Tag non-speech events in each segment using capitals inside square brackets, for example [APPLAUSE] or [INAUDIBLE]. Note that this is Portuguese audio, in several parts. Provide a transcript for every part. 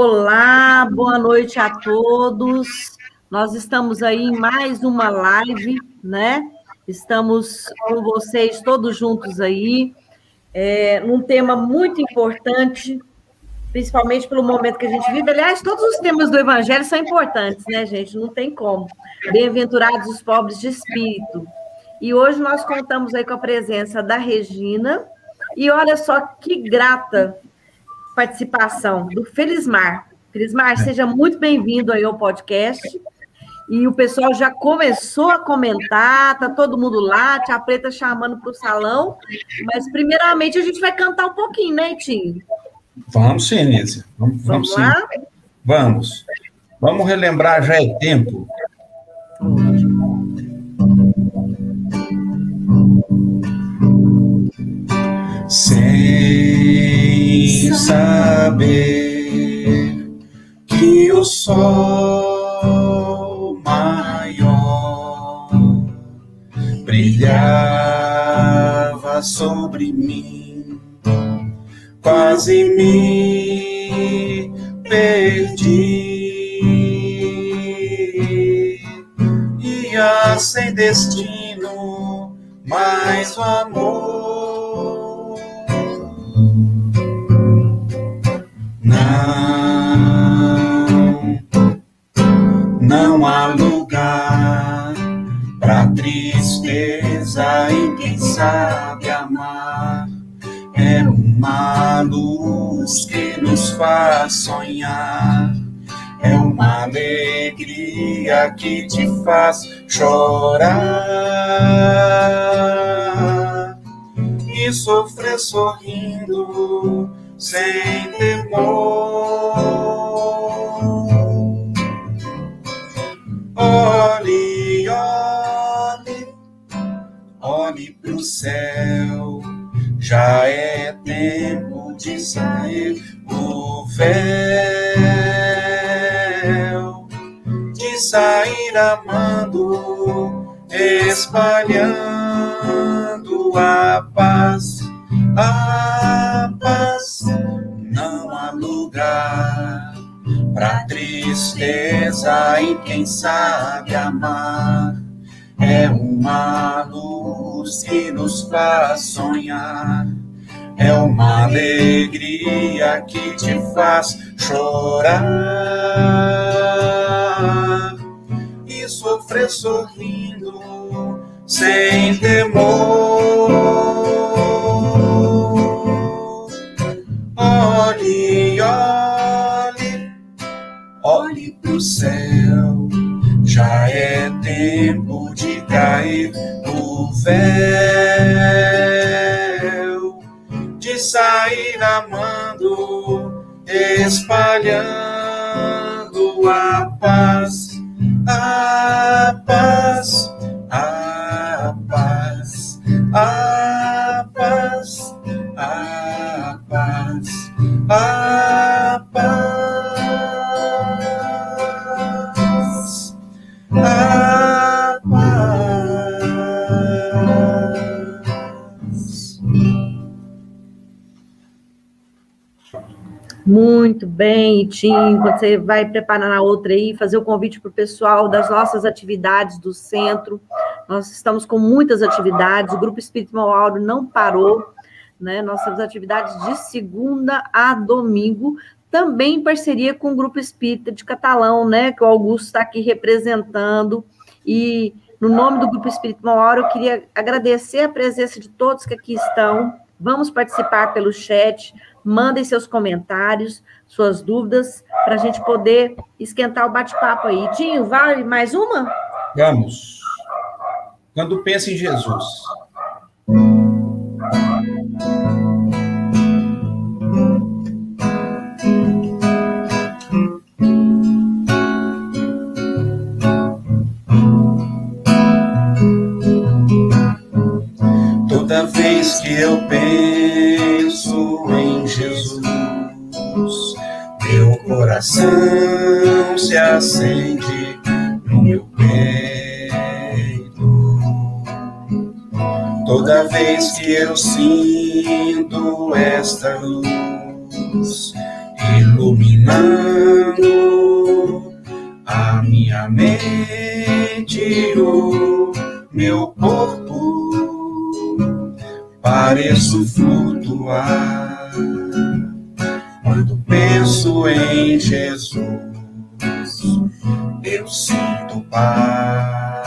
Olá, boa noite a todos. Nós estamos aí em mais uma live, né? Estamos com vocês todos juntos aí, é, num tema muito importante, principalmente pelo momento que a gente vive. Aliás, todos os temas do Evangelho são importantes, né, gente? Não tem como. Bem-aventurados os pobres de espírito. E hoje nós contamos aí com a presença da Regina. E olha só que grata participação do Felismar. Felismar, é. seja muito bem-vindo aí ao podcast. E o pessoal já começou a comentar, tá todo mundo lá, tia Preta chamando para o salão. Mas, primeiramente, a gente vai cantar um pouquinho, né, Tim? Vamos sim, Nízia. Vamos, vamos, vamos lá? Sim. Vamos. Vamos relembrar, já é tempo. Sem saber que o sol maior brilhava sobre mim, quase me perdi. Ia sem destino, mas o amor sonhar. É uma alegria que te faz chorar e sofrer sorrindo sem temor. Olhe, olhe, olhe pro céu. Já é tempo de sair o véu, de sair amando, espalhando a paz, a paz. Não há lugar pra tristeza e quem sabe amar. É uma luz que nos faz sonhar, é uma alegria que te faz chorar. E sofrer sorrindo sem temor. Olhe, olhe olhe pro céu, já é tempo de cair o véu, de sair amando, espalhando a paz, a paz, Muito bem, Tim. Quando você vai preparar a outra aí, fazer o convite para o pessoal das nossas atividades do centro. Nós estamos com muitas atividades, o Grupo Espírito Mauro não parou. Né? Nós temos atividades de segunda a domingo, também em parceria com o Grupo Espírita de Catalão, né, que o Augusto está aqui representando, e no nome do Grupo Espírita Mauaro, eu queria agradecer a presença de todos que aqui estão, vamos participar pelo chat, mandem seus comentários, suas dúvidas, para a gente poder esquentar o bate-papo aí. Dinho, vale mais uma? Vamos. Quando pensa em Jesus. Toda vez que eu penso coração se acende no meu peito. Toda vez que eu sinto esta luz, iluminando a minha mente, o meu corpo. Pareço flutuar quando penso em Jesus. Eu sinto paz.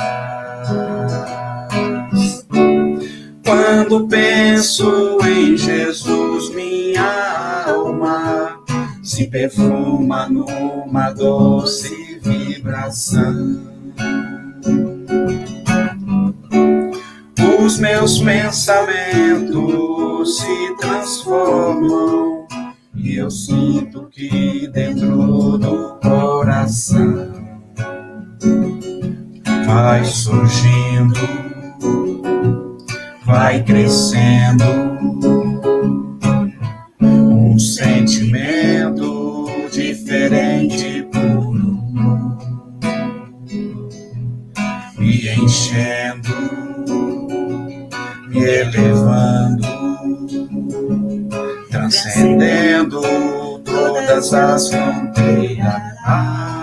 Quando penso em Jesus, minha alma se perfuma numa doce vibração. Os meus pensamentos se transformam e eu sinto que dentro do coração vai surgindo, vai crescendo um sentimento diferente me enchendo, me elevando, transcendendo todas as fronteiras.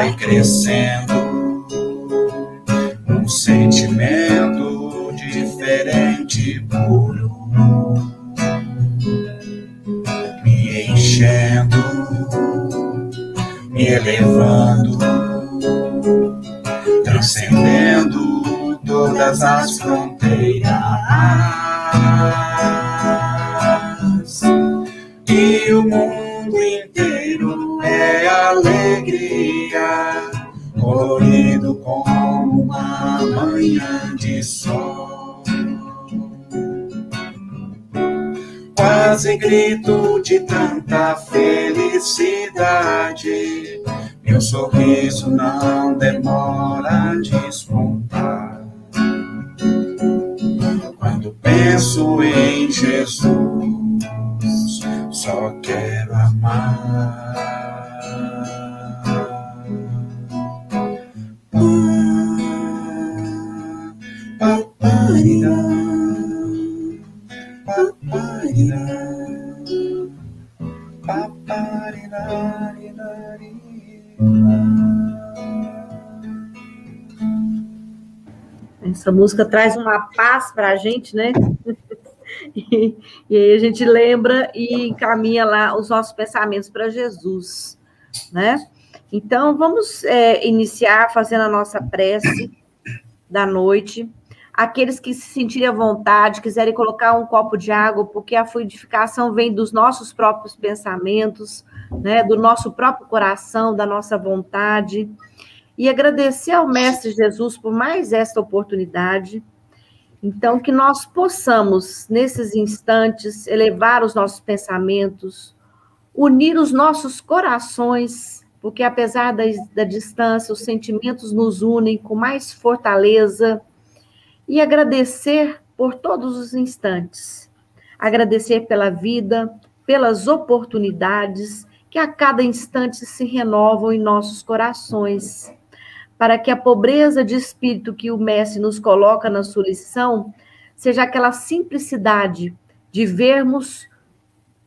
Vai crescendo. Um sentimento diferente, puro, Essa música traz uma paz para a gente, né? [LAUGHS] E, e, aí a gente lembra e encaminha lá os nossos pensamentos para Jesus, né? Então, vamos é, iniciar fazendo a nossa prece da noite. Aqueles que se sentirem à vontade, quiserem colocar um copo de água, porque a fluidificação vem dos nossos próprios pensamentos, né, do nosso próprio coração, da nossa vontade. E agradecer ao Mestre Jesus por mais esta oportunidade. Então, que nós possamos, nesses instantes, elevar os nossos pensamentos, unir os nossos corações, porque apesar da, da distância, os sentimentos nos unem com mais fortaleza, e agradecer por todos os instantes. Agradecer pela vida, pelas oportunidades que a cada instante se renovam em nossos corações, para que a pobreza de espírito que o Mestre nos coloca na sua lição seja aquela simplicidade de vermos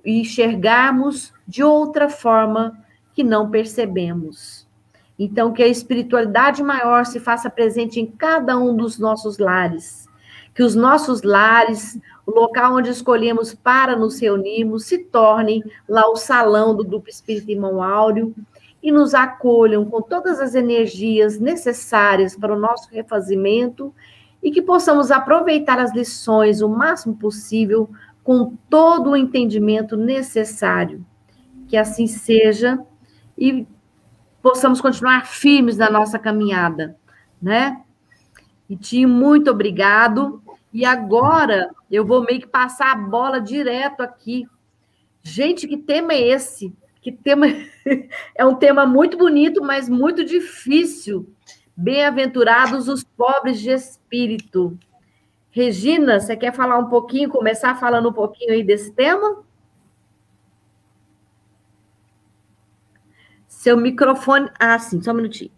e enxergarmos de outra forma que não percebemos. Então, que a espiritualidade maior se faça presente em cada um dos nossos lares. Que os nossos lares, o local onde escolhemos para nos reunirmos, se tornem lá o salão do Grupo Espírita Irmão Áureo e nos acolham com todas as energias necessárias para o nosso refazimento e que possamos aproveitar as lições o máximo possível com todo o entendimento necessário. Que assim seja e possamos continuar firmes na nossa caminhada, né? E Tim, muito obrigado. E agora eu vou meio que passar a bola direto aqui. Gente, que tema é esse? Que tema [LAUGHS] é um tema muito bonito, mas muito difícil. Bem-aventurados os pobres de espírito. Regina, você quer falar um pouquinho, começar falando um pouquinho aí desse tema? Seu microfone. Ah, sim, só um minutinho.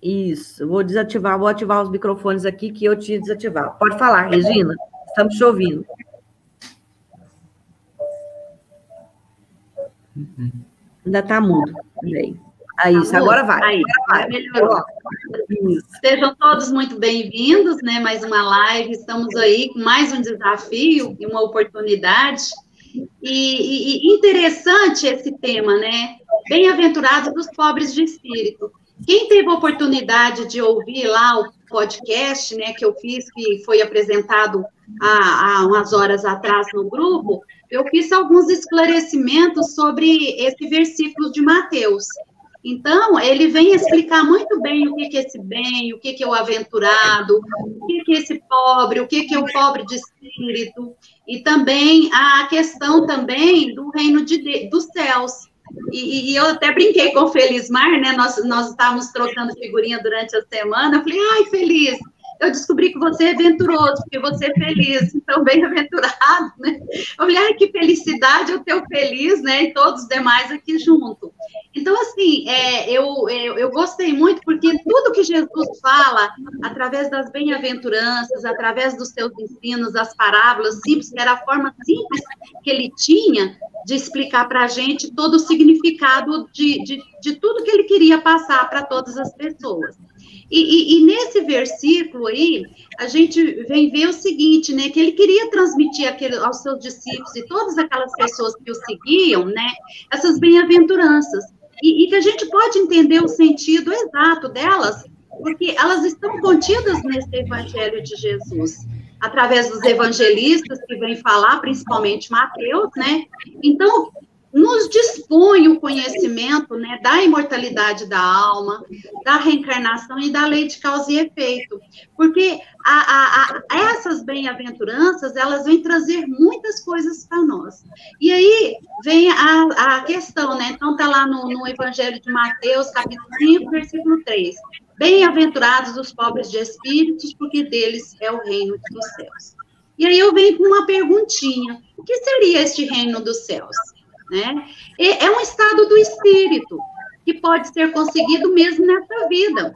Isso, vou desativar, vou ativar os microfones aqui que eu tinha desativado. Pode falar, Regina, estamos te ouvindo. Ainda está mudo. Aí, aí isso, agora vai. Aí, agora vai. melhorou. Sejam todos muito bem-vindos, né? Mais uma live. Estamos aí com mais um desafio e uma oportunidade. E, e interessante esse tema, né? Bem-aventurados os pobres de espírito. Quem teve a oportunidade de ouvir lá o podcast, né, que eu fiz, que foi apresentado há, há umas horas atrás no grupo, eu fiz alguns esclarecimentos sobre esse versículo de Mateus. Então, ele vem explicar muito bem o que é esse bem, o que é o aventurado, o que é esse pobre, o que é o pobre de espírito, e também a questão também do reino de, dos céus. E, e, eu até brinquei com o Felismar, né? Nós, nós estávamos trocando figurinha durante a semana. Eu falei, ai, Feliz, eu descobri que você é venturoso, porque você é feliz, então bem-aventurado, né? Ai, que felicidade o feliz, né? E todos os demais aqui junto. Então, assim, é, eu, eu, eu gostei muito, porque tudo que Jesus fala, através das bem-aventuranças, através dos seus ensinos, as parábolas simples, que era a forma simples que ele tinha de explicar para a gente todo o significado de, de, de tudo que ele queria passar para todas as pessoas. E, e, e, nesse versículo aí, a gente vem ver o seguinte, né, que ele queria transmitir aquele, aos seus discípulos e todas aquelas pessoas que o seguiam, né, essas bem-aventuranças. E, e que a gente pode entender o sentido exato delas, porque elas estão contidas nesse evangelho de Jesus através dos evangelistas que vêm falar, principalmente Mateus, né? Então, nos dispõe o conhecimento né, da imortalidade da alma, da reencarnação e da lei de causa e efeito. Porque a, a, a, essas bem-aventuranças, elas vêm trazer muitas coisas para nós. E aí vem a, questão, né? Então, está lá no, no Evangelho de Mateus, capítulo 5, versículo 3. Bem-aventurados os pobres de espíritos, porque deles é o reino dos céus. E aí eu venho com uma perguntinha: o que seria este reino dos céus? Né? É um estado do espírito que pode ser conseguido mesmo nessa vida.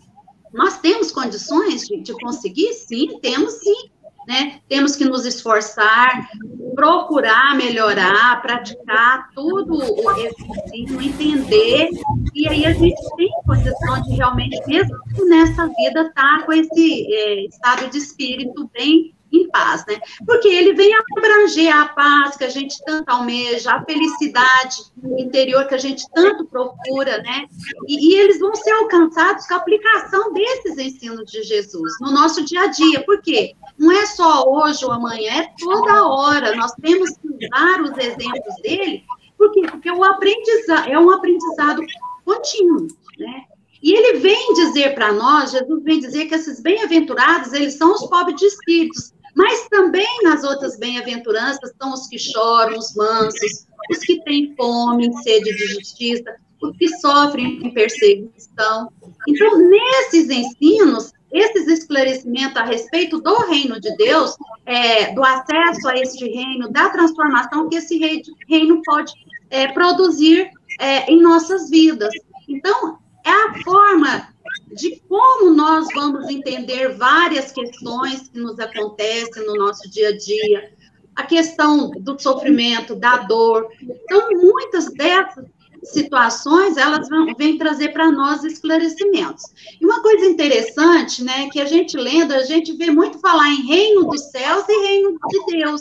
Nós temos condições de, de conseguir? Sim, temos sim. Né? Temos que nos esforçar, procurar melhorar, praticar tudo esse ensino, entender, e aí a gente tem condição de realmente, mesmo nessa vida, estar tá com esse é, estado de espírito bem em paz, né? Porque ele vem abranger a paz que a gente tanto almeja, a felicidade interior que a gente tanto procura, né? E, e, eles vão ser alcançados com a aplicação desses ensinos de Jesus no nosso dia a dia. Por quê? Não é só hoje ou amanhã, é toda hora. Nós temos que usar os exemplos dele. Por quê? Porque o aprendizado é um aprendizado contínuo, né? E ele vem dizer para nós, Jesus vem dizer que esses bem-aventurados, eles são os pobres de espíritos, mas também nas outras bem-aventuranças estão os que choram, os mansos, os que têm fome, sede de justiça, os que sofrem perseguição. Então, nesses ensinos, esses esclarecimentos a respeito do reino de Deus, é, do acesso a este reino, da transformação que esse reino pode é, produzir é, em nossas vidas. Então, é a forma de como nós vamos entender várias questões que nos acontecem no nosso dia a dia, a questão do sofrimento, da dor. Então, muitas dessas situações, elas vão, vêm trazer para nós esclarecimentos. E uma coisa interessante, né, que a gente lendo, a gente vê muito falar em reino dos céus e reino de Deus.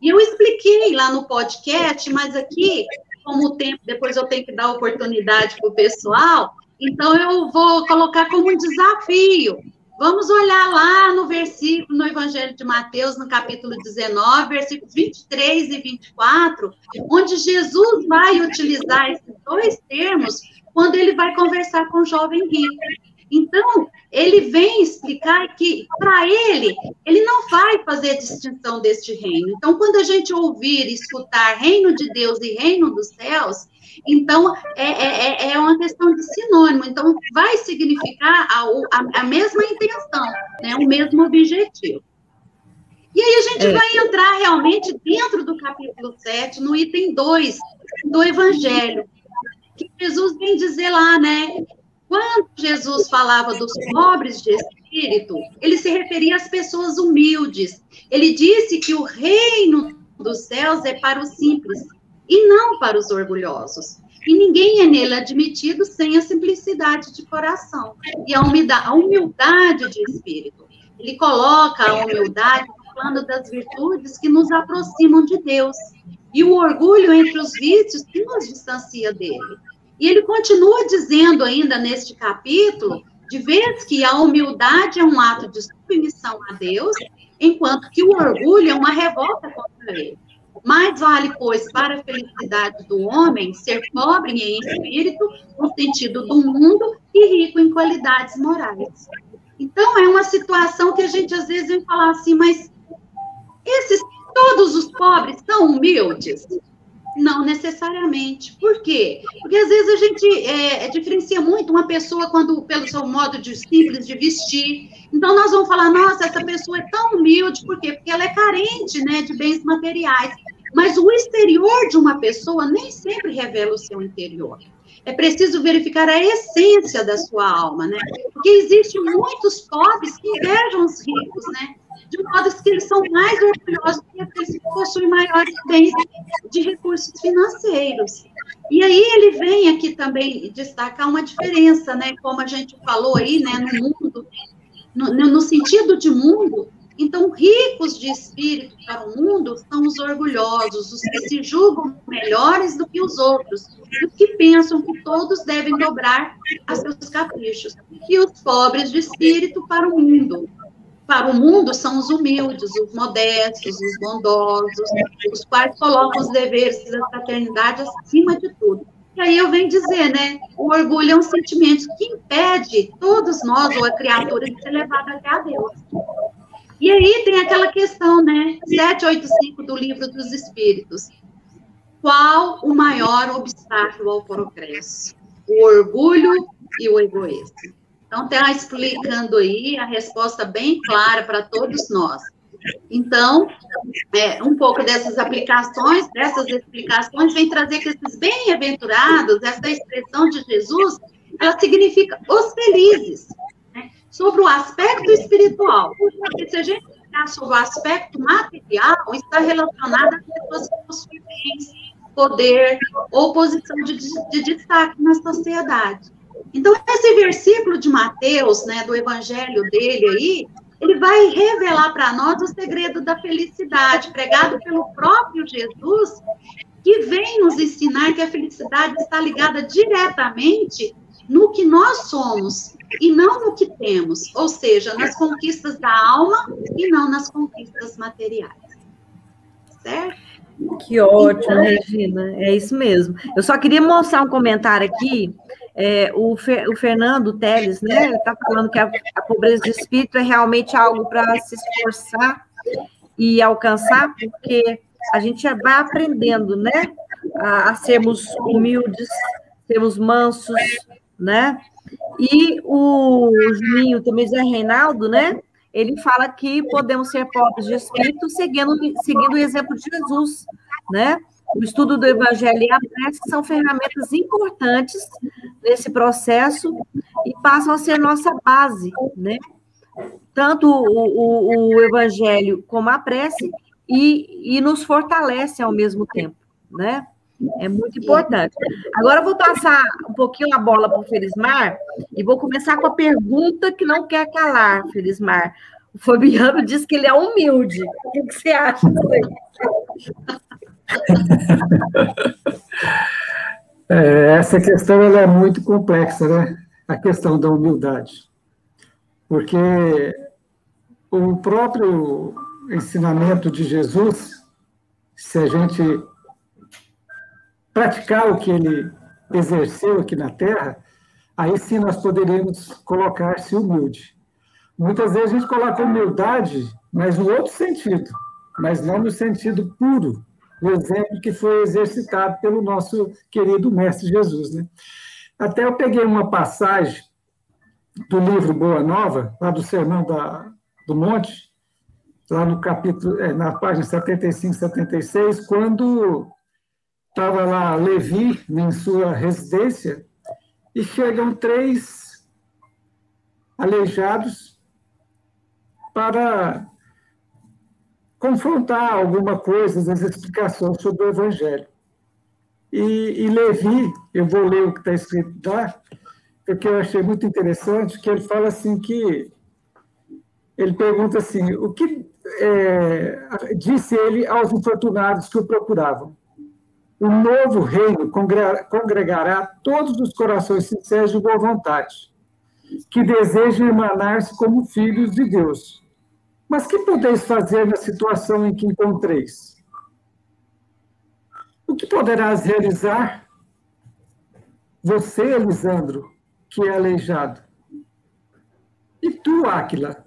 E eu expliquei lá no podcast, mas aqui, como o tempo, depois eu tenho que dar oportunidade para o pessoal, então eu vou colocar como um desafio. Vamos olhar lá no versículo, no Evangelho de Mateus, no capítulo 19, versículos 23 e 24, onde Jesus vai utilizar esses dois termos quando ele vai conversar com o jovem rico. Então, ele vem explicar que, para ele, ele não vai fazer distinção deste reino. Então, quando a gente ouvir e escutar reino de Deus e reino dos céus, então, é, é, é, é uma questão de sinônimo. Então, vai significar a, a, a mesma intenção, né? o mesmo objetivo. E aí a gente é. vai entrar realmente dentro do capítulo 7, no item 2 do Evangelho, que Jesus vem dizer lá, né? Quando Jesus falava dos pobres de espírito, ele se referia às pessoas humildes. Ele disse que o reino dos céus é para os simples, e não para os orgulhosos. E ninguém é nele admitido sem a simplicidade de coração e a humildade, a humildade de espírito. Ele coloca a humildade falando das virtudes que nos aproximam de Deus e o orgulho entre os vícios que nos distancia dele. E ele continua dizendo ainda neste capítulo, de vez que a humildade é um ato de submissão a Deus, enquanto que o orgulho é uma revolta contra ele. Mais vale, pois, para a felicidade do homem ser pobre em espírito, no sentido do mundo, e rico em qualidades morais. Então, é uma situação que a gente às vezes vem falar assim, mas esses todos os pobres são humildes? Não necessariamente. Por quê? Porque às vezes a gente é, diferencia muito uma pessoa quando pelo seu modo de simples de vestir. Então nós vamos falar, nossa, essa pessoa é tão humilde, por quê? Porque ela é carente, né, de bens materiais. Mas o exterior de uma pessoa nem sempre revela o seu interior. É preciso verificar a essência da sua alma, né? Porque existem muitos pobres que invejam os ricos, né? De modo que eles são mais orgulhosos que aqueles que possuem maiores bens de recursos financeiros. E aí ele vem aqui também destacar uma diferença, né? Como a gente falou aí, né? No mundo, no, no sentido de mundo, então, ricos de espírito para o mundo são os orgulhosos, os que se julgam melhores do que os outros, os que pensam que todos devem dobrar a seus caprichos. E os pobres de espírito para o mundo. Para o mundo são os humildes, os modestos, os bondosos, os quais colocam os deveres da fraternidade acima de tudo. E aí eu venho dizer, né? O orgulho é um sentimento que impede todos nós, ou a criatura, de ser levada até a Deus. E aí tem aquela questão, né? 785 do Livro dos Espíritos. Qual o maior obstáculo ao progresso? O orgulho e o egoísmo. Então, está explicando aí a resposta bem clara para todos nós. Então, é, um pouco dessas aplicações, dessas explicações, vem trazer que esses bem-aventurados, essa expressão de Jesus, ela significa os felizes sobre o aspecto espiritual. Porque se a gente olhar sobre o aspecto material, está relacionado às pessoas que possuem poder ou posição de, de destaque na sociedade. Então, esse versículo de Mateus, né, do evangelho dele aí, ele vai revelar para nós o segredo da felicidade, pregado pelo próprio Jesus, que vem nos ensinar que a felicidade está ligada diretamente no que nós somos e não no que temos, ou seja, nas conquistas da alma e não nas conquistas materiais. Certo? Que ótimo, então, Regina. É isso mesmo. Eu só queria mostrar um comentário aqui. É, o, Fer, o, Fernando Teles, né, está falando que a, a, pobreza de espírito é realmente algo para se esforçar e alcançar, porque a gente vai aprendendo, né, a, a sermos humildes, sermos mansos, né, E o Juninho, também Zé Reinaldo, né? Ele fala que podemos ser pobres de espírito seguindo, seguindo o exemplo de Jesus, né? O estudo do Evangelho e a prece são ferramentas importantes nesse processo e passam a ser nossa base, né? Tanto o, o, o Evangelho como a prece e, e nos fortalece ao mesmo tempo, né? É muito importante. Agora eu vou passar um pouquinho a bola para o Felismar e vou começar com a pergunta que não quer calar, Felismar. O Fabiano diz que ele é humilde. O que você acha disso [LAUGHS] é, essa questão ela é muito complexa, né? A questão da humildade. Porque o próprio ensinamento de Jesus, se a gente praticar o que ele exerceu aqui na Terra, aí sim nós poderíamos colocar-se humilde. Muitas vezes a gente coloca humildade, mas no outro sentido, mas não no sentido puro, o exemplo que foi exercitado pelo nosso querido Mestre Jesus. Né? Até eu peguei uma passagem do livro Boa Nova, lá do Sermão da, do Monte, lá no capítulo, é, na página 75, 76, quando estava lá Levi em sua residência e chegam três aleijados para confrontar alguma coisa das explicações sobre o Evangelho. E, e Levi, eu vou ler o que está escrito lá, porque eu achei muito interessante, que ele fala assim que ele pergunta assim, o que é, disse ele aos infortunados que o procuravam? O novo reino congregará todos os corações sinceros de boa vontade, que desejam emanar-se como filhos de Deus mas que podeis fazer na situação em que encontreis? O que poderás realizar? Você, Elisandro, que é aleijado. E tu, Áquila,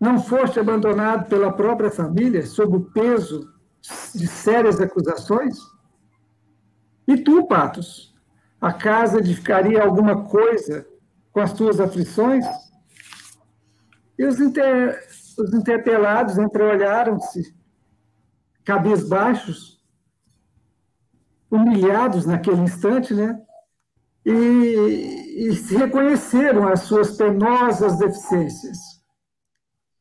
não foste abandonado pela própria família sob o peso de sérias acusações? E tu, Patos, acaso edificaria alguma coisa com as tuas aflições? E os, inter os interpelados entreolharam-se, cabisbaixos, humilhados naquele instante, né? E, e se reconheceram as suas penosas deficiências.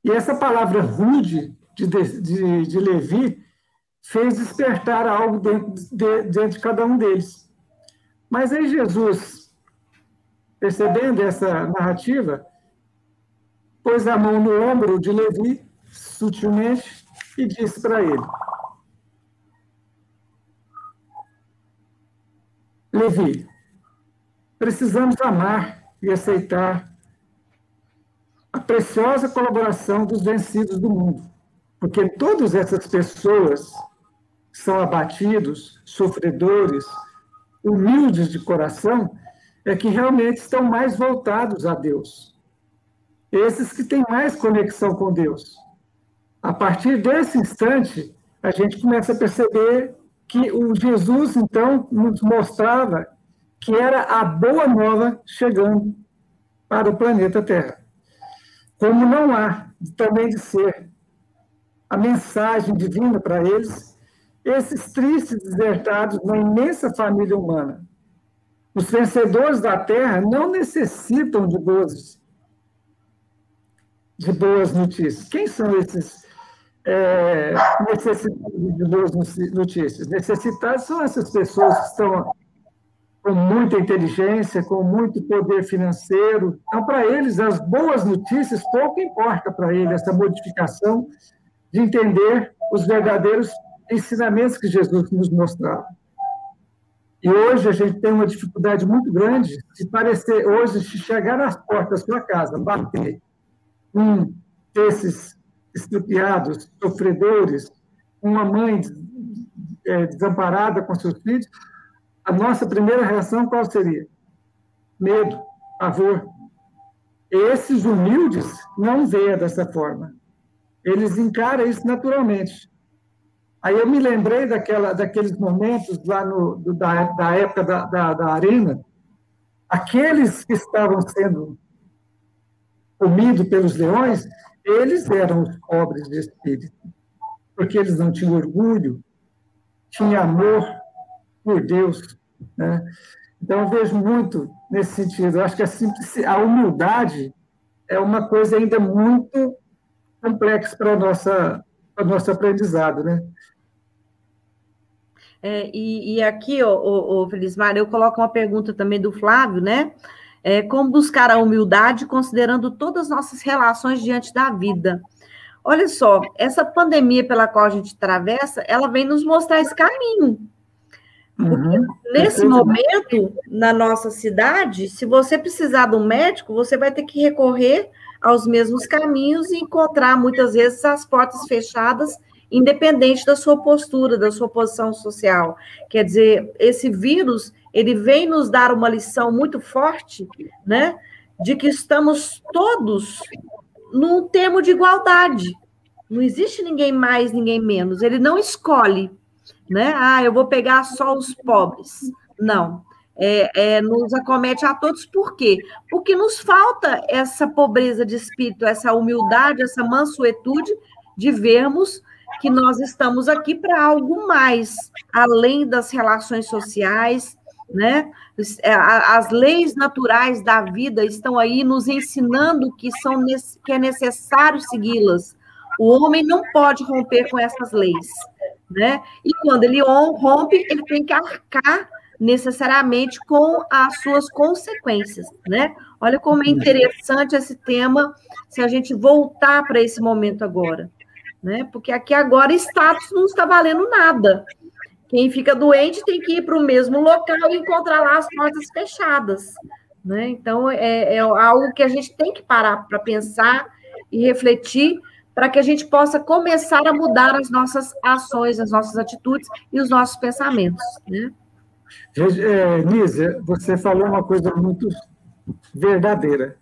E essa palavra rude de, de, de Levi fez despertar algo dentro de, dentro de cada um deles. Mas aí Jesus, percebendo essa narrativa, pôs a mão no ombro de Levi, sutilmente, e disse para ele: Levi, precisamos amar e aceitar a preciosa colaboração dos vencidos do mundo, porque todas essas pessoas são abatidos, sofredores, humildes de coração, é que realmente estão mais voltados a Deus esses que têm mais conexão com Deus. A partir desse instante, a gente começa a perceber que o Jesus, então, nos mostrava que era a boa nova chegando para o planeta Terra. Como não há também de ser a mensagem divina para eles, esses tristes desertados na imensa família humana. Os vencedores da Terra não necessitam de boas de boas notícias. Quem são esses é, necessitados de boas notícias? Necessitados são essas pessoas que estão com muita inteligência, com muito poder financeiro. Então, para eles, as boas notícias pouco importa para eles essa modificação de entender os verdadeiros ensinamentos que Jesus nos mostrava. E hoje a gente tem uma dificuldade muito grande de parecer, hoje, chegar às portas da sua casa, bater um desses estrupiados, sofredores, uma mãe é, desamparada com seus filhos, a nossa primeira reação qual seria? Medo, pavor. Esses humildes não veem dessa forma. Eles encaram isso naturalmente. Aí eu me lembrei daquela, daqueles momentos lá no, do, da, da época da, da, da arena, aqueles que estavam sendo comidos pelos leões, eles eram os pobres de espírito, porque eles não tinham orgulho, tinham amor por Deus. Né? Então, eu vejo muito nesse sentido. Eu acho que a, a humildade é uma coisa ainda muito complexa para, para o nosso aprendizado. Né? É, e, e, aqui, o, Felismar, eu coloco uma pergunta também do Flávio, né? É, como buscar a humildade considerando todas as nossas relações diante da vida? Olha só, essa pandemia pela qual a gente atravessa, ela vem nos mostrar esse caminho. Uhum. nesse momento, na nossa cidade, se você precisar de um médico, você vai ter que recorrer aos mesmos caminhos e encontrar muitas vezes as portas fechadas independente da sua postura, da sua posição social. Quer dizer, esse vírus, ele vem nos dar uma lição muito forte, né, de que estamos todos num termo de igualdade. Não existe ninguém mais, ninguém menos. Ele não escolhe, né? Ah, eu vou pegar só os pobres. Não. É, é, nos acomete a todos, por quê? Porque nos falta essa pobreza de espírito, essa humildade, essa mansuetude de vermos que nós estamos aqui para algo mais, além das relações sociais, né? É, as leis naturais da vida estão aí nos ensinando que, são, que é necessário segui-las. O homem não pode romper com essas leis, né? E quando ele rompe, ele tem que arcar necessariamente com as suas consequências, né? Olha como é interessante esse tema se a gente voltar para esse momento agora né? Porque aqui agora status não está valendo nada. Quem fica doente tem que ir para o mesmo local e encontrar lá as portas fechadas. Né? Então, é, é algo que a gente tem que parar para pensar e refletir para que a gente possa começar a mudar as nossas ações, as nossas atitudes e os nossos pensamentos. Né? É, Nízia, você falou uma coisa muito verdadeira.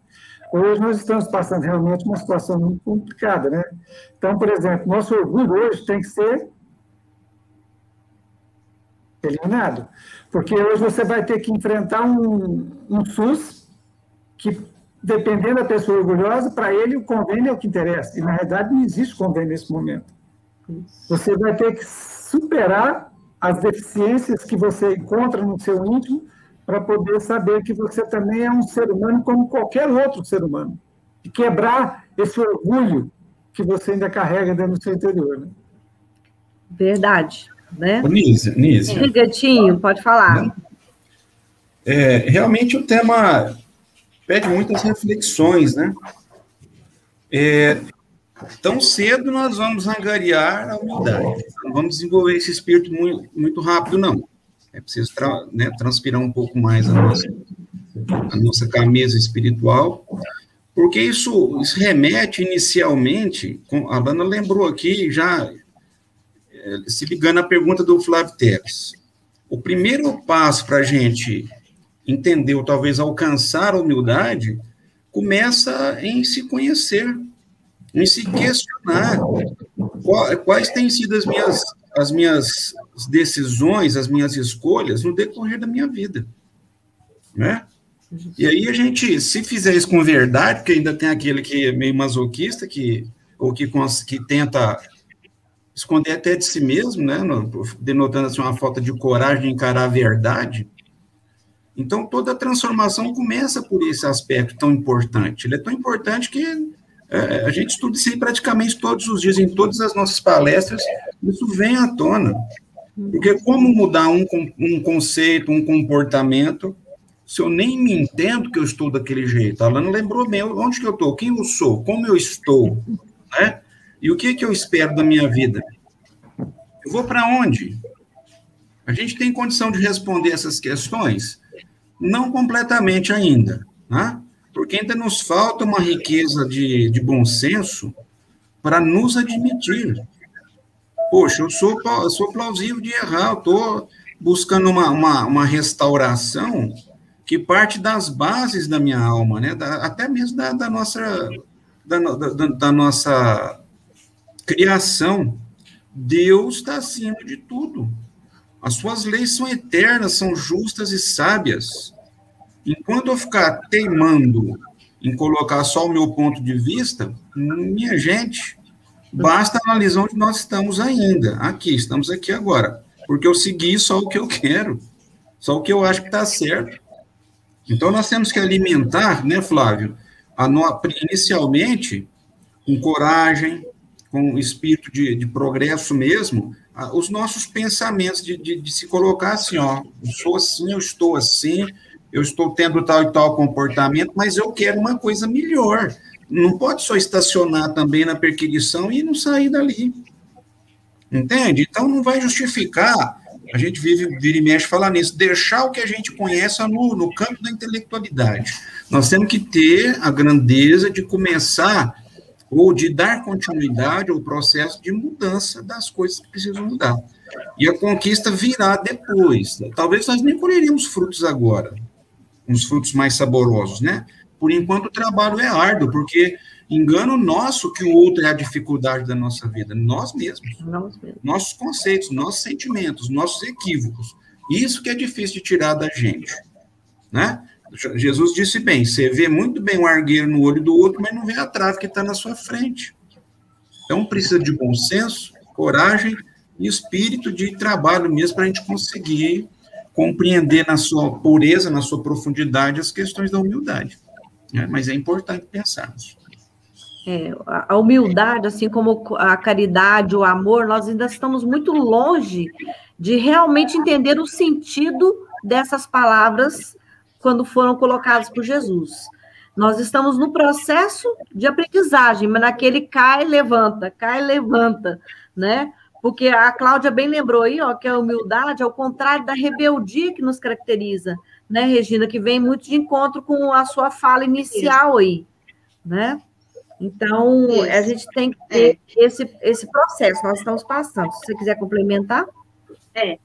Hoje nós estamos passando realmente uma situação muito complicada, né? Então, por exemplo, nosso orgulho hoje tem que ser eliminado, porque hoje você vai ter que enfrentar um, um SUS que, dependendo da pessoa orgulhosa, para ele o convênio é o que interessa, e na realidade não existe convênio nesse momento. Você vai ter que superar as deficiências que você encontra no seu íntimo para poder saber que você também é um ser humano como qualquer outro ser humano. E quebrar esse orgulho que você ainda carrega dentro do seu interior. Né? Verdade. Né? Nízia, Nízia. Gatinho, pode falar. É, realmente o tema pede muitas reflexões, né? É, tão cedo nós vamos angariar a humildade. Não vamos desenvolver esse espírito muito, muito rápido, não. É preciso tra né, transpirar um pouco mais a nossa, a nossa camisa espiritual, porque isso, isso remete inicialmente, a Lana lembrou aqui, já eh, se ligando à pergunta do Flávio Teres. O primeiro passo para a gente entender, ou talvez alcançar a humildade, começa em se conhecer, em se questionar quais têm sido as minhas, as minhas decisões, as minhas escolhas no decorrer da minha vida, né? E aí a gente, se fizer isso com verdade, porque ainda tem aquele que é meio masoquista, que, ou que, que tenta esconder até de si mesmo, né, no, denotando assim, uma falta de coragem de encarar a verdade. Então, toda a transformação começa por esse aspecto tão importante. Ele é tão importante que é, a gente estuda isso aí praticamente todos os dias, em todas as nossas palestras, isso vem à tona. Porque como mudar um, um conceito, um comportamento, se eu nem me entendo que eu estou daquele jeito? A Alana lembrou bem, onde que eu estou, quem eu sou, como eu estou, né? E o que, que eu espero da minha vida? Eu vou para onde? A gente tem condição de responder essas questões? Não completamente ainda, né? porque ainda nos falta uma riqueza de, de bom senso para nos admitir poxa, eu sou, sou plausível de errar, eu estou buscando uma, uma, uma, restauração que parte das bases da minha alma, né? Da, até mesmo da, da nossa, da, da, da, nossa criação. Deus está acima de tudo. As suas leis são eternas, são justas e sábias. Enquanto eu ficar teimando em colocar só o meu ponto de vista, minha gente, basta analisar onde nós estamos ainda. Aqui, estamos aqui agora. Porque eu segui só o que eu quero, só o que eu acho que está certo. Então, nós temos que alimentar, né, Flávio, no, inicialmente, com coragem, com espírito de, de progresso mesmo, os nossos pensamentos de, de, de, se colocar assim, ó, eu sou assim, eu estou assim, eu estou tendo tal e tal comportamento, mas eu quero uma coisa melhor. Não pode só estacionar também na perquisição e não sair dali. Entende? Então não vai justificar, a gente vive, vira e mexe falar nisso, deixar o que a gente conhece no, no campo da intelectualidade. Nós temos que ter a grandeza de começar ou de dar continuidade ao processo de mudança das coisas que precisam mudar. E a conquista virá depois. Talvez nós nem colheríamos frutos agora, uns frutos mais saborosos, né? Por enquanto o trabalho é árduo, porque engano nosso que o outro é a dificuldade da nossa vida, nós mesmos. Nós mesmos. Nossos conceitos, nossos sentimentos, nossos equívocos. Isso que é difícil de tirar da gente, né? Jesus disse bem: você vê muito bem o argueiro no olho do outro, mas não vê a trave que está na sua frente. Então precisa de bom senso, coragem e espírito de trabalho mesmo para a gente conseguir compreender na sua pureza, na sua profundidade, as questões da humildade. Né? Mas é importante pensarmos. É, a humildade, assim como a caridade, o amor, nós ainda estamos muito longe de realmente entender o sentido dessas palavras quando foram colocados por Jesus. Nós estamos no processo de aprendizagem, mas naquele cai, levanta, cai, levanta, né? Porque a Cláudia bem lembrou aí, ó, que a humildade é o contrário da rebeldia que nos caracteriza, né, Regina, que vem muito de encontro com a sua fala inicial aí, né? Então, a gente tem que ter é. esse, esse processo, nós estamos passando. Se você quiser complementar. É,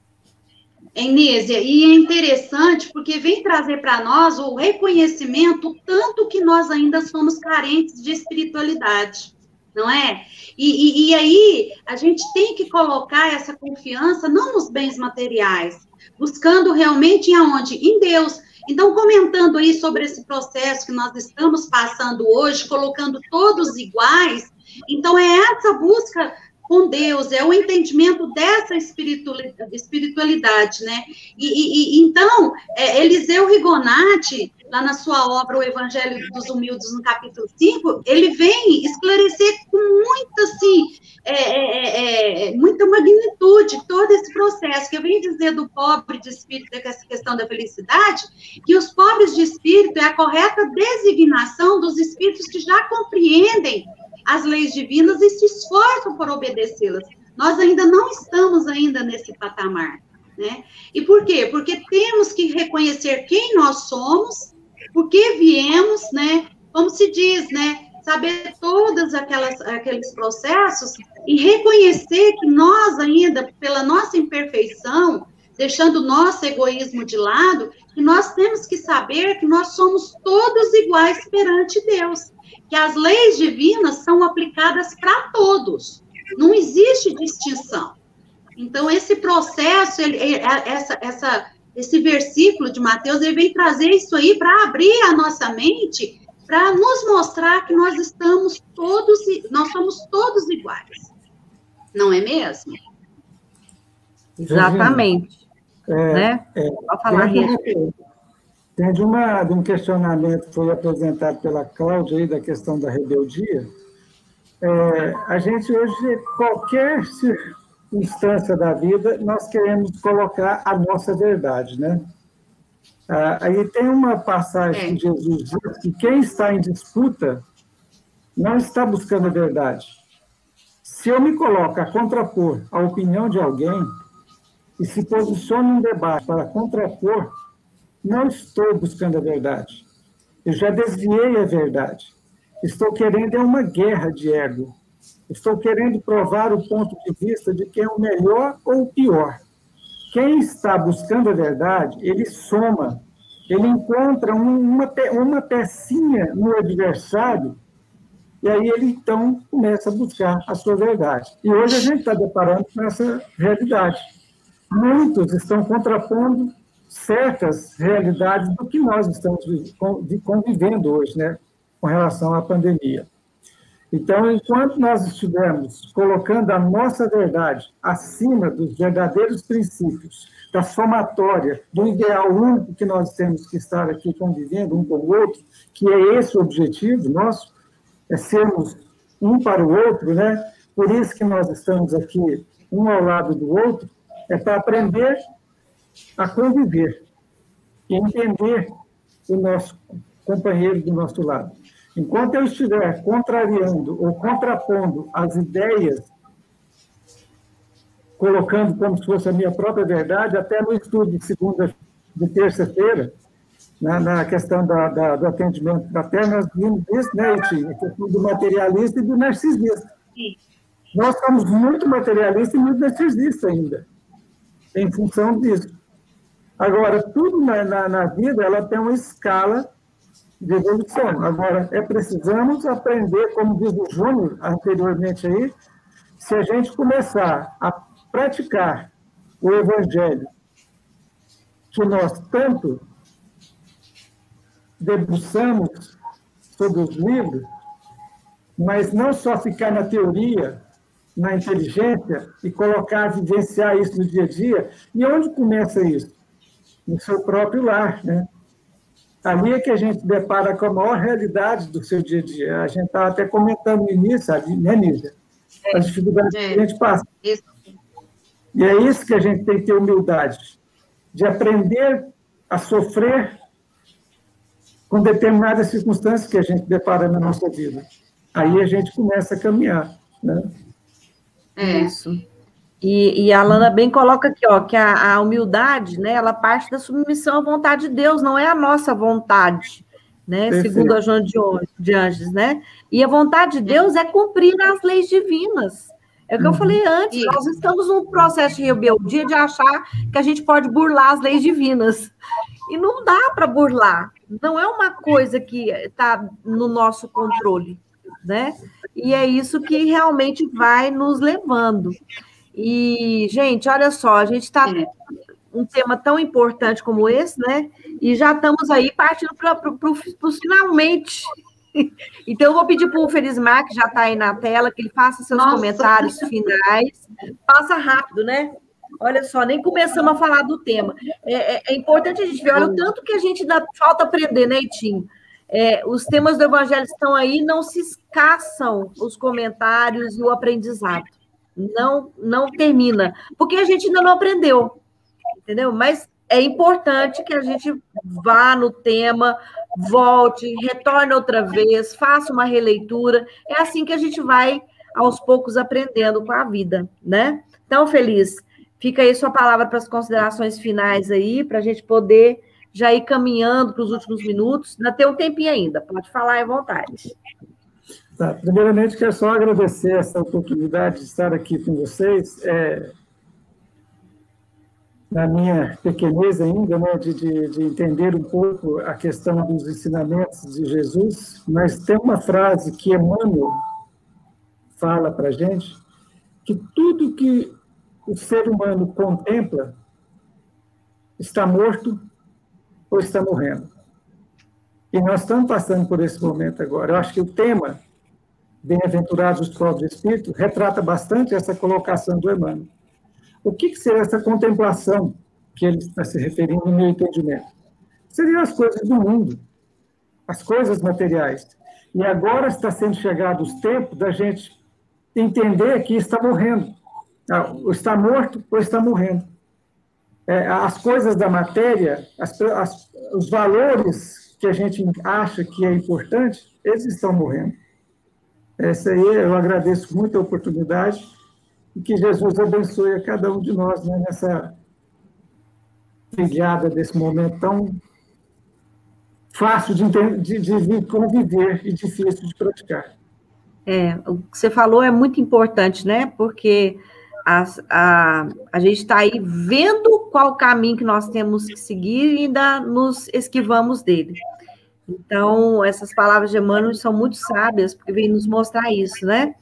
Enésia, e é interessante porque vem trazer para nós o reconhecimento tanto que nós ainda somos carentes de espiritualidade, não é? E, e, e aí a gente tem que colocar essa confiança não nos bens materiais, buscando realmente em aonde? Em Deus. Então, comentando aí sobre esse processo que nós estamos passando hoje, colocando todos iguais, então é essa busca com Deus, é o entendimento dessa espiritualidade, né? E, e, e então, é, Eliseu Rigonati, lá na sua obra O Evangelho dos Humildes, no capítulo 5, ele vem esclarecer com muita, assim, é, é, é, é, muita magnitude todo esse processo, que eu venho dizer do pobre de espírito, essa questão da felicidade, que os pobres de espírito é a correta designação dos espíritos que já compreendem as leis divinas e se esforçam por obedecê-las. Nós ainda não estamos ainda nesse patamar, né? E por quê? Porque temos que reconhecer quem nós somos, por que viemos, né? Como se diz, né? Saber todos aqueles processos e reconhecer que nós ainda, pela nossa imperfeição, deixando nosso egoísmo de lado, que nós temos que saber que nós somos todos iguais perante Deus que as leis divinas são aplicadas para todos. Não existe distinção. Então, esse processo, ele, é, é, essa, essa, esse versículo de Mateus, ele vem trazer isso aí para abrir a nossa mente, para nos mostrar que nós estamos todos, nós somos todos iguais. Não é mesmo? Exatamente. É, né? É, Pode falar, tem de, uma, de um questionamento que foi apresentado pela Cláudia aí, da questão da rebeldia. É, a gente hoje, qualquer instância da vida, nós queremos colocar a nossa verdade, né? Ah, aí tem uma passagem que Jesus diz que quem está em disputa não está buscando a verdade. Se eu me coloco a contrapor a opinião de alguém e se posiciono em debate para contrapor não estou buscando a verdade. Eu já desviei a verdade. Estou querendo é uma guerra de ego. Estou querendo provar o ponto de vista de quem é o melhor ou o pior. Quem está buscando a verdade, ele soma, ele encontra uma, uma pecinha no adversário e aí ele então começa a buscar a sua verdade. E hoje a gente está deparando com essa realidade. Muitos estão contrapondo certas realidades do que nós estamos convivendo hoje, né, com relação à pandemia. Então, enquanto nós estivermos colocando a nossa verdade acima dos verdadeiros princípios, da somatória, do ideal único que nós temos que estar aqui convivendo um com o outro, que é esse o objetivo nosso, é sermos um para o outro, né? Por isso que nós estamos aqui, um ao lado do outro, é para aprender a conviver e entender o nosso companheiro do nosso lado. Enquanto eu estiver contrariando ou contrapondo as ideias, colocando como se fosse a minha própria verdade, até no estudo de segunda, de terça-feira, na, na, questão da, da, do atendimento fraterno, nós vimos isso, né, Iti? A questão do materialista e do narcisista. Sim. Nós somos muito materialistas e muito narcisistas ainda, em função disso. Agora, tudo na, na, na vida, ela tem uma escala de evolução. Agora, é precisamos aprender, como diz o Júnior anteriormente aí, se a gente começar a praticar o evangelho que nós tanto debruçamos sobre os livros, mas não só ficar na teoria, na inteligência e colocar, vivenciar isso no dia a dia. E onde começa isso? No seu próprio lar, né? Ali é que a gente depara com a maior realidade do seu dia a dia. A gente estava até comentando no início, né, Nízia? As dificuldades é, que a gente passa. Isso. E é isso que a gente tem que ter humildade, de aprender a sofrer com determinadas circunstâncias que a gente depara na nossa vida. Aí a gente começa a caminhar, né? É. Isso. E, e, a Alana bem coloca aqui, ó, que a, a, humildade, né, ela parte da submissão à vontade de Deus, não é a nossa vontade, né, Perfeito. segundo a João de Anjos, né? E a vontade de Deus é cumprir as leis divinas. É o que uhum. eu falei antes, nós estamos num processo de rebeldia de achar que a gente pode burlar as leis divinas. E não dá para burlar. Não é uma coisa que está no nosso controle, né? E é isso que realmente vai nos levando. E, gente, olha só, a gente está é. um tema tão importante como esse, né? E já estamos aí partindo para os finalmente. [LAUGHS] Então, eu vou pedir para o Felismar, que já está aí na tela, que ele faça seus Nossa. comentários finais. Passa rápido, né? Olha só, nem começamos a falar do tema. É, é, é importante a gente ver, olha o tanto que a gente ainda falta aprender, né, Itinho? É, os temas do Evangelho estão aí, não se escassam os comentários e o aprendizado não não termina, porque a gente ainda não aprendeu, entendeu? Mas é importante que a gente vá no tema, volte, retorne outra vez, faça uma releitura. É assim que a gente vai aos poucos aprendendo com a vida, né? Então, feliz. Fica aí sua palavra para as considerações finais aí, para a gente poder já ir caminhando para os últimos minutos. Ainda tem um tempinho ainda, pode falar à vontade. Tá, primeiramente, quero só agradecer essa oportunidade de estar aqui com vocês. É, na minha pequenez ainda, né, de, de, de, entender um pouco a questão dos ensinamentos de Jesus, mas tem uma frase que Emmanuel fala para gente, que tudo que o ser humano contempla está morto ou está morrendo. E nós estamos passando por esse momento agora. Eu acho que o tema Bem-aventurados os pobres de espírito, retrata bastante essa colocação do Emmanuel. O que, que seria essa contemplação que ele está se referindo no meu entendimento? Seriam as coisas do mundo, as coisas materiais. E agora está sendo chegado os tempos da gente entender que está morrendo. Ah, ou está morto ou está morrendo. É, as coisas da matéria, as, as, os valores que a gente acha que é importante, eles estão morrendo. Essa aí eu agradeço muito a oportunidade e que Jesus abençoe a cada um de nós né, nessa trilhada desse momento tão fácil de, de, de conviver e difícil de praticar. É, o que você falou é muito importante, né? Porque a, a, a gente está aí vendo qual caminho que nós temos que seguir e ainda nos esquivamos dele. Então, essas palavras de Emmanuel são muito sábias, porque vem nos mostrar isso, né?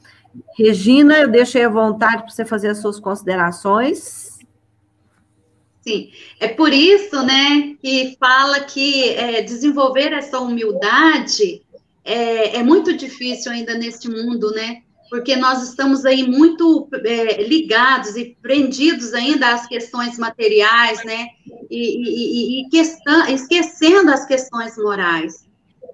Regina, eu deixo aí à vontade para você fazer as suas considerações. Sim, é por isso, né, que fala que é, desenvolver essa humildade é, é, muito difícil ainda neste mundo, né? Porque nós estamos aí muito é, ligados e prendidos ainda às questões materiais, né? E, e, e questão, esquecendo as questões morais.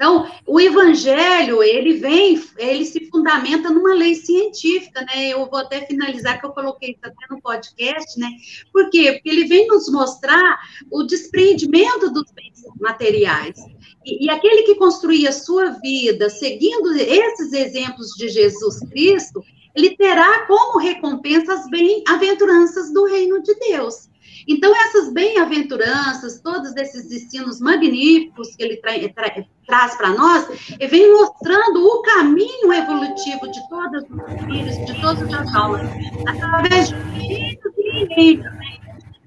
Então, o evangelho, ele vem, ele se fundamenta numa lei científica, né? Eu vou até finalizar, que eu coloquei isso até no podcast, né? Por quê? Porque ele vem nos mostrar o despreendimento dos bens materiais. E, e aquele que construía a sua vida seguindo esses exemplos de Jesus Cristo, ele terá como recompensa as bem-aventuranças do reino de Deus. Então, essas bem-aventuranças, todos esses ensinos magníficos que ele tra tra traz para nós, ele vem mostrando o caminho evolutivo de todos os filhos, de todas as almas, através de filhos e inimigos, né?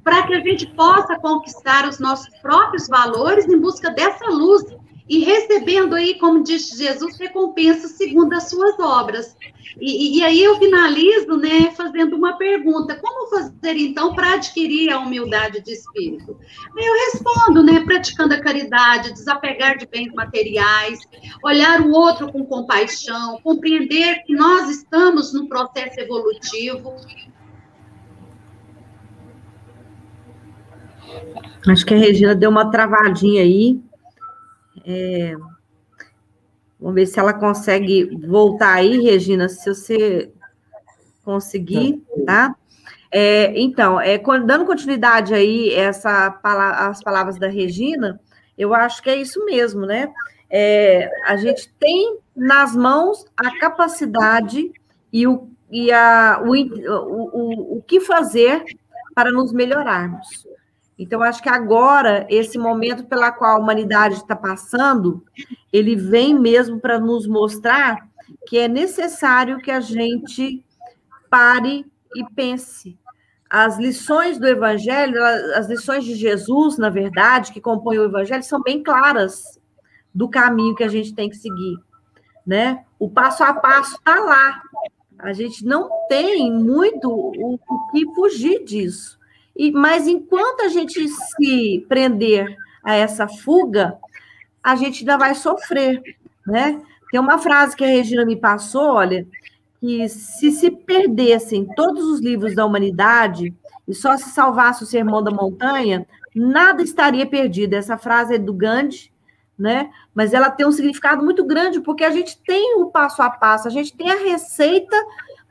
Para que a gente possa conquistar os nossos próprios valores em busca dessa luz e recebendo aí, como diz Jesus, recompensa segundo as suas obras. E, e, aí eu finalizo, né, fazendo uma pergunta: como fazer então para adquirir a humildade de espírito? Eu respondo, né, praticando a caridade, desapegar de bens materiais, olhar o outro com compaixão, compreender que nós estamos no processo evolutivo. Acho que a Regina deu uma travadinha aí. É, vamos ver se ela consegue voltar aí, Regina, se você conseguir, tá? É, então, é, dando continuidade aí essa, as palavras da Regina, eu acho que é isso mesmo, né? É, a gente tem nas mãos a capacidade e o, e a, o, o, o, o que fazer para nos melhorarmos. Então, acho que agora, esse momento pela qual a humanidade está passando, ele vem mesmo para nos mostrar que é necessário que a gente pare e pense. As lições do Evangelho, as lições de Jesus, na verdade, que compõem o Evangelho, são bem claras do caminho que a gente tem que seguir. Né? O passo a passo está lá. A gente não tem muito o que fugir disso. E, mas enquanto a gente se prender a essa fuga, a gente ainda vai sofrer, né? Tem uma frase que a Regina me passou, olha, que se se perdessem todos os livros da humanidade e só se salvasse o Sermão da Montanha, nada estaria perdido. Essa frase é do Gandhi, né? Mas ela tem um significado muito grande, porque a gente tem o passo a passo, a gente tem a receita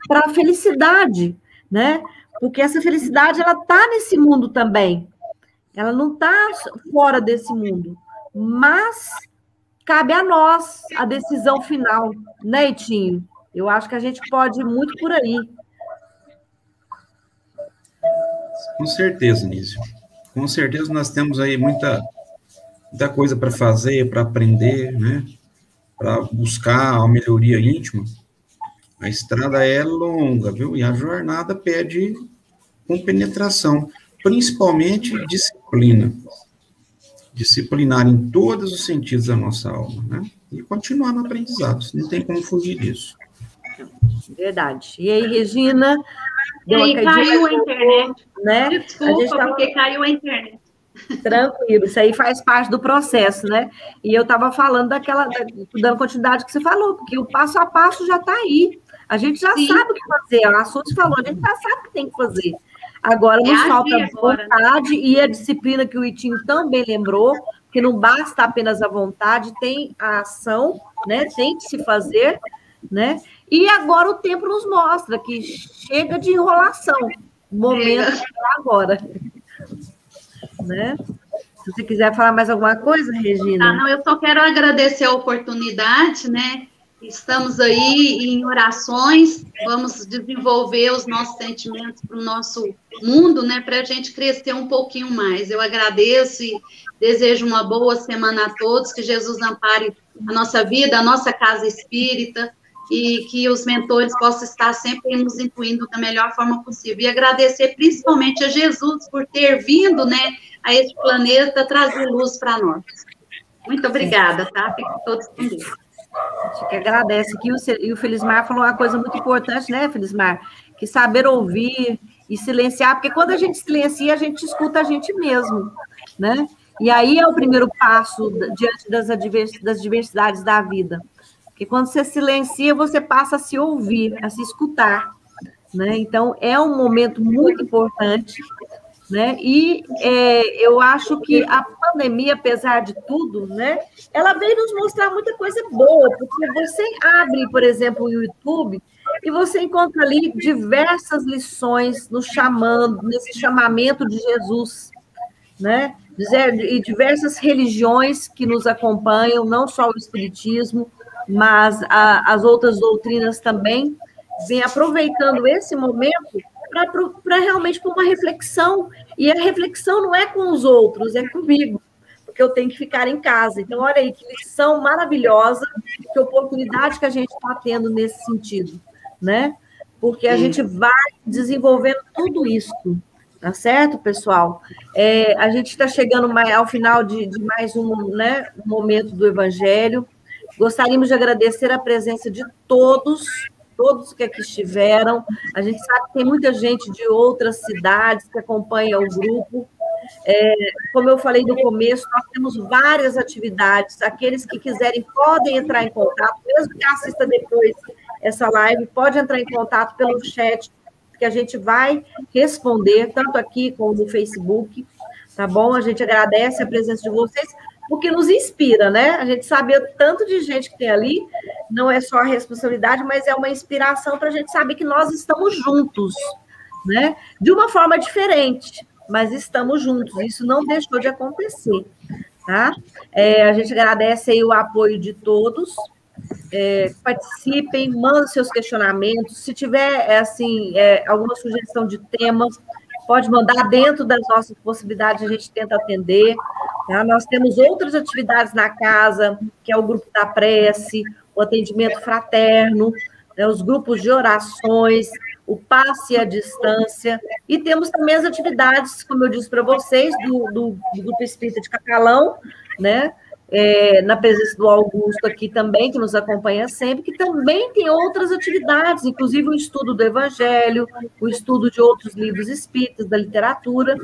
para a felicidade, né? Porque essa felicidade, ela está nesse mundo também. Ela não está fora desse mundo. Mas cabe a nós a decisão final, né, Itinho? Eu acho que a gente pode ir muito por aí. Com certeza, Nísio. Com certeza nós temos aí muita, muita coisa para fazer, para aprender, né? Para buscar a melhoria íntima. A estrada é longa, viu? E a jornada pede compenetração, principalmente disciplina. Disciplinar em todos os sentidos da nossa alma, né? E continuar no aprendizado, não tem como fugir disso. Verdade. E aí, Regina? E aí, caiu a internet. Né? Desculpa, a gente tava... porque caiu a internet. Tranquilo, isso aí faz parte do processo, né? E eu estava falando daquela, dando continuidade que você falou, porque o passo a passo já está aí. A gente já Sim. sabe o que fazer. A Suzy falou, a gente já sabe o que tem que fazer. Agora é nos falta a vontade né? e a disciplina que o Itinho também lembrou, que não basta apenas a vontade, tem a ação, né? Tem que se fazer, né? E agora o tempo nos mostra que chega de enrolação. O momento é agora. né? Se você quiser falar mais alguma coisa, Regina. Ah, não, eu só quero agradecer a oportunidade, né? Estamos aí em orações, vamos desenvolver os nossos sentimentos para o nosso mundo, né, para a gente crescer um pouquinho mais. Eu agradeço e desejo uma boa semana a todos, que Jesus ampare a nossa vida, a nossa casa espírita, e que os mentores possam estar sempre nos incluindo da melhor forma possível. E agradecer principalmente a Jesus por ter vindo, né, a este planeta trazer luz para nós. Muito obrigada, tá? Fiquem todos com Deus. A gente que agradece aqui. E o Felismar falou uma coisa muito importante, né, Felismar? Que saber ouvir e silenciar, porque quando a gente silencia, a gente escuta a gente mesmo, né? E aí é o primeiro passo diante das, das diversidades da vida. Porque quando você silencia, você passa a se ouvir, a se escutar. Né? Então, é um momento muito importante. Né? E é, eu acho que a pandemia, apesar de tudo, né, ela veio nos mostrar muita coisa boa, porque você abre, por exemplo, o YouTube e você encontra ali diversas lições no chamando, nesse chamamento de Jesus, né? E diversas religiões que nos acompanham, não só o Espiritismo, mas a, as outras doutrinas também vem aproveitando esse momento para realmente para uma reflexão. E a reflexão não é com os outros, é comigo, porque eu tenho que ficar em casa. Então, olha aí que lição maravilhosa, que oportunidade que a gente está tendo nesse sentido, né? Porque a Sim. gente vai desenvolvendo tudo isso. Tá certo, pessoal? É, a gente está chegando mais, ao final de, de mais um, né, um momento do Evangelho. Gostaríamos de agradecer a presença de todos, todos que aqui estiveram. A gente sabe que tem muita gente de outras cidades que acompanha o grupo. É, como eu falei no começo, nós temos várias atividades. Aqueles que quiserem podem entrar em contato, mesmo que assista depois essa live, pode entrar em contato pelo chat, que a gente vai responder, tanto aqui como no Facebook, tá bom? A gente agradece a presença de vocês porque nos inspira, né? A gente sabe o tanto de gente que tem ali, não é só a responsabilidade, mas é uma inspiração para a gente saber que nós estamos juntos, né? De uma forma diferente, mas estamos juntos. Isso não deixou de acontecer, tá? É, a gente agradece aí o apoio de todos. É, participem, mandem seus questionamentos. Se tiver, é, assim, é, alguma sugestão de temas, pode mandar dentro das nossas possibilidades, a gente tenta atender. Tá? Nós temos outras atividades na casa, que é o grupo da prece, o atendimento fraterno, né, os grupos de orações, o passe à distância, e temos também as atividades, como eu disse para vocês, do, do, do, Grupo Espírita de Cacalão, né? É, na presença do Augusto aqui também, que nos acompanha sempre, que também tem outras atividades, inclusive o estudo do Evangelho, o estudo de outros livros espíritas, da literatura,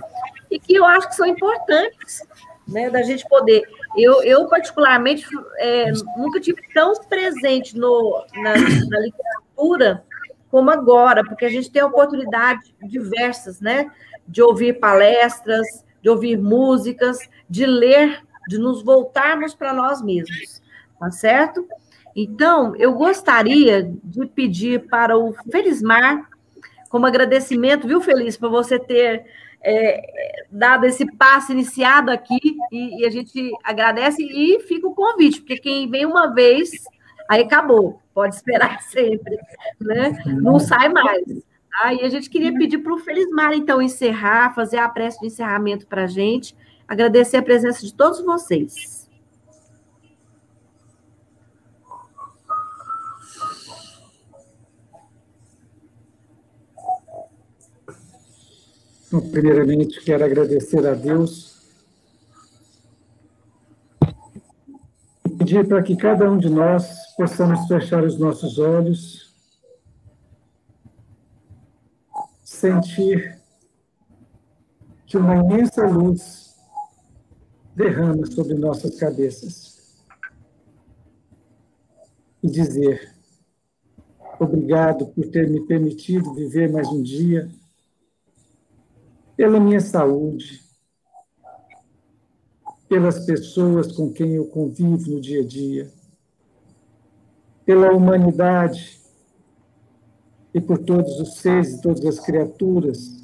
e que eu acho que são importantes né, da gente poder. Eu, eu particularmente, é, nunca tive tão presente no, na, na, literatura como agora, porque a gente tem oportunidades diversas, né, de ouvir palestras, de ouvir músicas, de ler, de nos voltarmos para nós mesmos, tá certo? Então, eu gostaria de pedir para o Felizmar, como agradecimento, viu, Feliz, por você ter é, dado esse passo iniciado aqui, e, e, a gente agradece e fica o convite, porque quem vem uma vez, aí acabou, pode esperar [LAUGHS] sempre, né? Não sai mais. Aí tá? a gente queria pedir para o Felismar, então, encerrar, fazer a prece de encerramento para a gente, agradecer a presença de todos vocês. Primeiramente, quero agradecer a Deus pedir para que cada um de nós possamos fechar os nossos olhos, sentir que uma imensa luz derrama sobre nossas cabeças e dizer obrigado por ter me permitido viver mais um dia pela minha saúde, pelas pessoas com quem eu convivo no dia a dia, pela humanidade e por todos os seres e todas as criaturas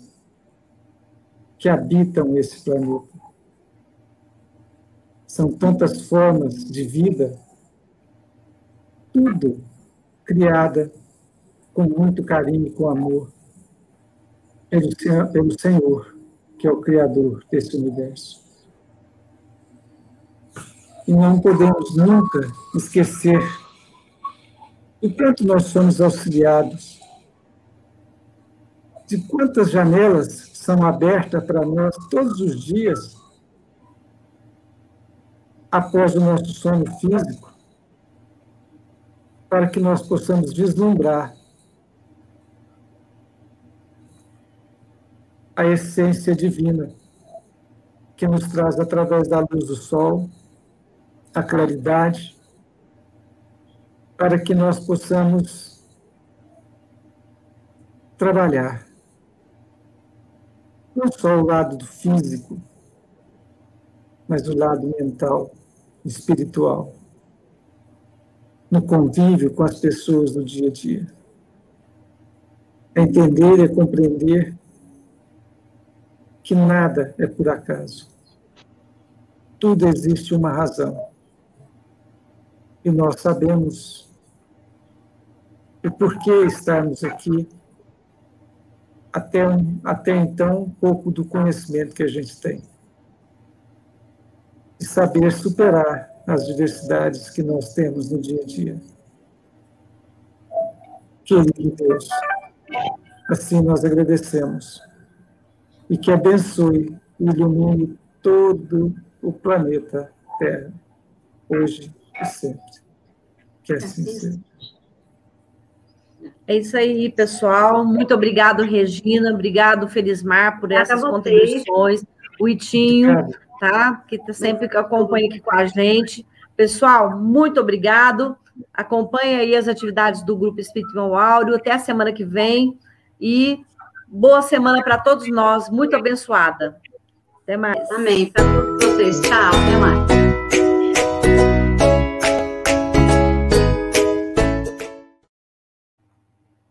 que habitam esse planeta. São tantas formas de vida, tudo criada com muito carinho e com amor pelo, pelo Senhor, que é o Criador desse universo. E não podemos nunca esquecer o quanto nós somos auxiliados, de quantas janelas são abertas para nós todos os dias após o nosso sono físico, para que nós possamos vislumbrar a essência divina que nos traz através da luz do sol a claridade para que nós possamos trabalhar não só o lado do físico, mas o lado mental, espiritual, no convívio com as pessoas do dia a dia. É entender e compreender que nada é por acaso. Tudo existe uma razão. E nós sabemos o porquê estarmos aqui até, até então, um pouco do conhecimento que a gente tem. E saber superar as diversidades que nós temos no dia a dia. Querido Deus, assim nós agradecemos e que abençoe e ilumine todo o planeta Terra, hoje e sempre. Que assim seja. É isso aí, pessoal. Muito obrigado, Regina. Obrigado, Felismar, por essas contribuições. O Itinho, tá? Que tá sempre acompanha aqui com a gente. Pessoal, muito obrigado. Acompanhe aí as atividades do Grupo Espírito Áureo. Até a semana que vem. E boa semana para todos nós. Muito abençoada. Até mais. Amém. Para todos vocês. Tchau. Até mais.